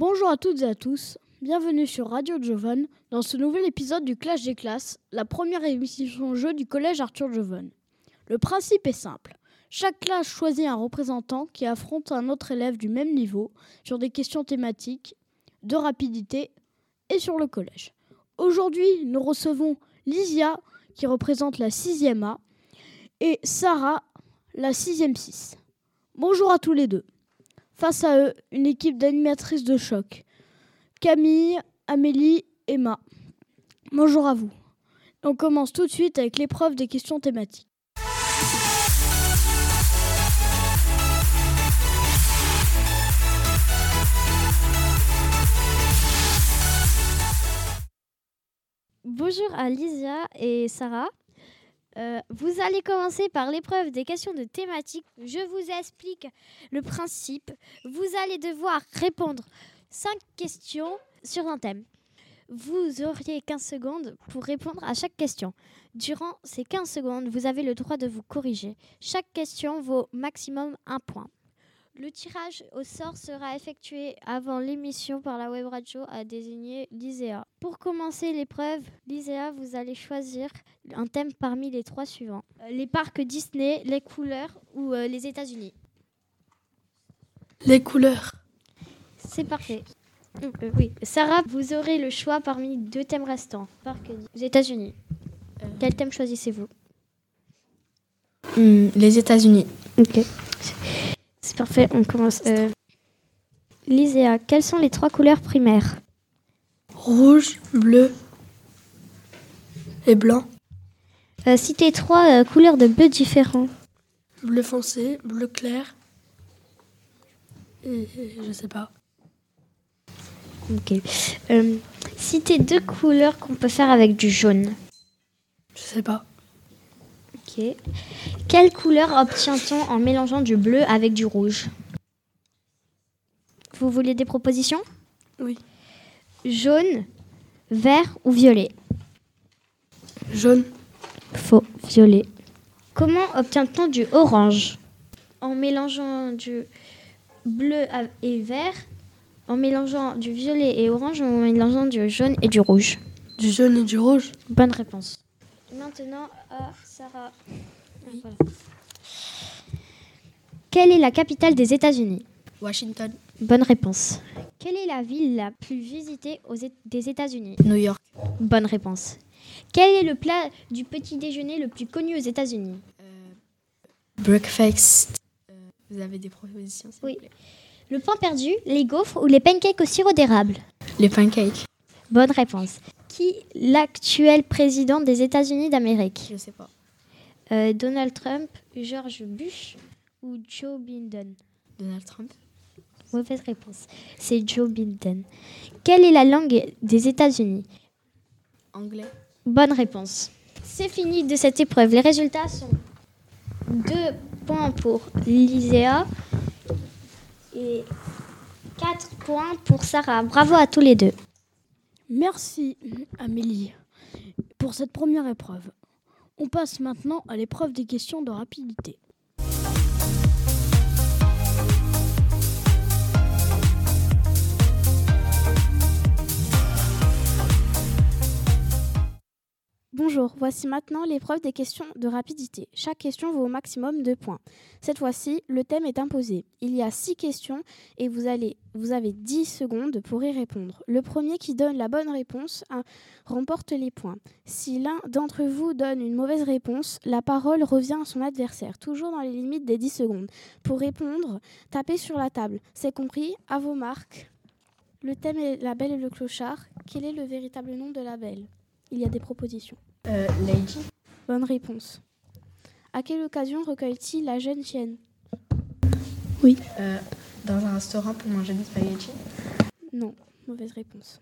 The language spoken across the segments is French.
Bonjour à toutes et à tous, bienvenue sur Radio Jovan dans ce nouvel épisode du Clash des classes, la première émission jeu du collège Arthur Jovan. Le principe est simple. Chaque classe choisit un représentant qui affronte un autre élève du même niveau sur des questions thématiques, de rapidité et sur le collège. Aujourd'hui, nous recevons Lysia qui représente la 6e A et Sarah la 6e 6. Bonjour à tous les deux. Face à eux, une équipe d'animatrices de choc. Camille, Amélie, Emma. Bonjour à vous. On commence tout de suite avec l'épreuve des questions thématiques. Bonjour à Lysia et Sarah. Euh, vous allez commencer par l'épreuve des questions de thématique. Je vous explique le principe. Vous allez devoir répondre 5 questions sur un thème. Vous auriez 15 secondes pour répondre à chaque question. Durant ces 15 secondes, vous avez le droit de vous corriger. Chaque question vaut maximum un point. Le tirage au sort sera effectué avant l'émission par la web radio à désigner l'ISEA. Pour commencer l'épreuve, l'ISEA, vous allez choisir un thème parmi les trois suivants. Euh, les parcs Disney, les couleurs ou euh, les États-Unis? Les couleurs. C'est parfait. Euh, oui. Sarah, vous aurez le choix parmi deux thèmes restants. Parcs aux États-Unis. Quel thème choisissez-vous? Hmm, les États-Unis. Ok. C'est parfait, on commence. Euh... Lyséa, quelles sont les trois couleurs primaires? Rouge, bleu et blanc. Euh, Citez trois euh, couleurs de bleu différents. Bleu foncé, bleu clair. Et, et je sais pas. Ok. Euh, citez deux couleurs qu'on peut faire avec du jaune? Je sais pas. Ok. Quelle couleur obtient-on en mélangeant du bleu avec du rouge? Vous voulez des propositions? Oui. Jaune, vert ou violet? Jaune, Faux, violet. Comment obtient-on du orange? En mélangeant du bleu et vert, en mélangeant du violet et orange, en mélangeant du jaune et du rouge. du jaune et du rouge. Bonne réponse. Maintenant à Sarah. Voilà. Quelle est la capitale des États-Unis? Washington, Bonne réponse. Quelle est la ville la plus visitée aux des États-Unis? New York. Bonne réponse. Quel est le plat du petit déjeuner le plus connu aux États-Unis? Breakfast. Euh, vous avez des propositions vous Oui. plaît? Le pain perdu, les gaufres ou les pancakes au sirop d'érable? Les pancakes. Bonne réponse. Qui est l'actuel président des États-Unis d'Amérique? Je sais pas. Euh, Donald Trump, George Bush ou Joe Biden Donald Trump. Mauvaise réponse. C'est Joe Biden. Quelle est la langue des États-Unis? Anglais. Bonne réponse. C'est fini de cette épreuve. Les résultats sont 2 points pour Lyséa et 4 points pour Sarah. Bravo à tous les deux. Merci Amélie pour cette première épreuve. On passe maintenant à l'épreuve des questions de rapidité. Bonjour, voici maintenant l'épreuve des questions de rapidité. Chaque question vaut au maximum 2 points. Cette fois-ci, le thème est imposé. Il y a 6 questions et vous, allez, vous avez 10 secondes pour y répondre. Le premier qui donne la bonne réponse remporte les points. Si l'un d'entre vous donne une mauvaise réponse, la parole revient à son adversaire, toujours dans les limites des 10 secondes. Pour répondre, tapez sur la table. C'est compris À vos marques. Le thème est La Belle et le Clochard. Quel est le véritable nom de la Belle? Il y a des propositions. Euh, Lady. Bonne réponse. À quelle occasion recueille-t-il la jeune chienne? Euh, dans un restaurant pour manger des spaghettis? Non, mauvaise réponse.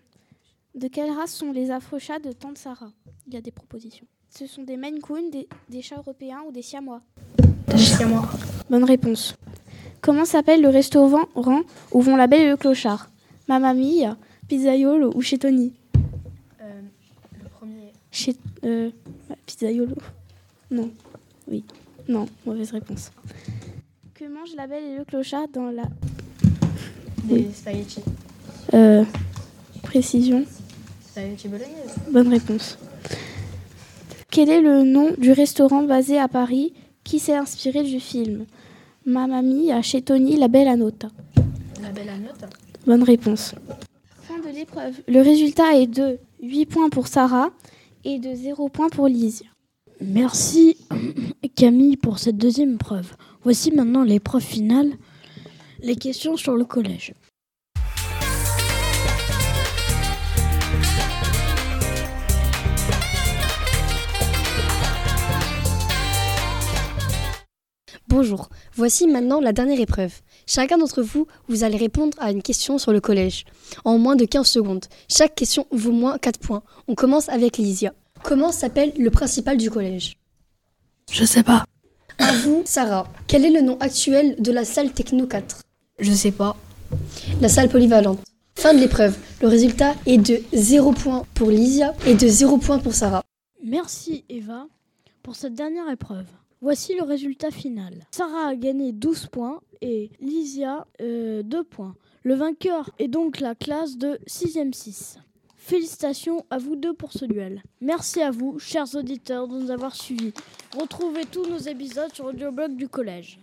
De quelle race sont les afrochats de Tante Sarah Il y a des propositions. Ce sont des Maine Coon, des, des chats européens ou des siamois? Jusqu'à moi. Bonne réponse. Comment s'appelle le restaurant où vont la belle et le clochard? Mamma Mia, Pizzaiolo ou chez Tony? Euh. Chez euh, Pizzaiolo Non. Oui. Non, mauvaise réponse. Que mange la belle et le clochard dans la... Des spaghettis. Euh, précision. Spaghetti bolognaise. Bonne réponse. Quel est le nom du restaurant basé à Paris qui s'est inspiré du film? Mamma Mia chez Tony La Belle Annota La belle anote. Bonne réponse. Fin de l'épreuve. Le résultat est de 8 points pour Sarah et de 0 points pour Lise. Merci Camille pour cette deuxième épreuve. Voici maintenant l'épreuve finale, les questions sur le collège. Bonjour, voici maintenant la dernière épreuve. Chacun d'entre vous, vous allez répondre à une question sur le collège en moins de 15 secondes. Chaque question vaut moins 4 points. On commence avec Lysia. Comment s'appelle le principal du collège? Je sais pas. À vous, Sarah. Quel est le nom actuel de la salle Techno 4 Je sais pas. La salle polyvalente. Fin de l'épreuve. Le résultat est de 0 points pour Lysia et de 0 points pour Sarah. Merci Eva pour cette dernière épreuve. Voici le résultat final. Sarah a gagné 12 points et Lysia euh, 2 points. Le vainqueur est donc la classe de 6e 6. Félicitations à vous deux pour ce duel. Merci à vous, chers auditeurs, de nous avoir suivis. Retrouvez tous nos épisodes sur l'audio-blog du collège.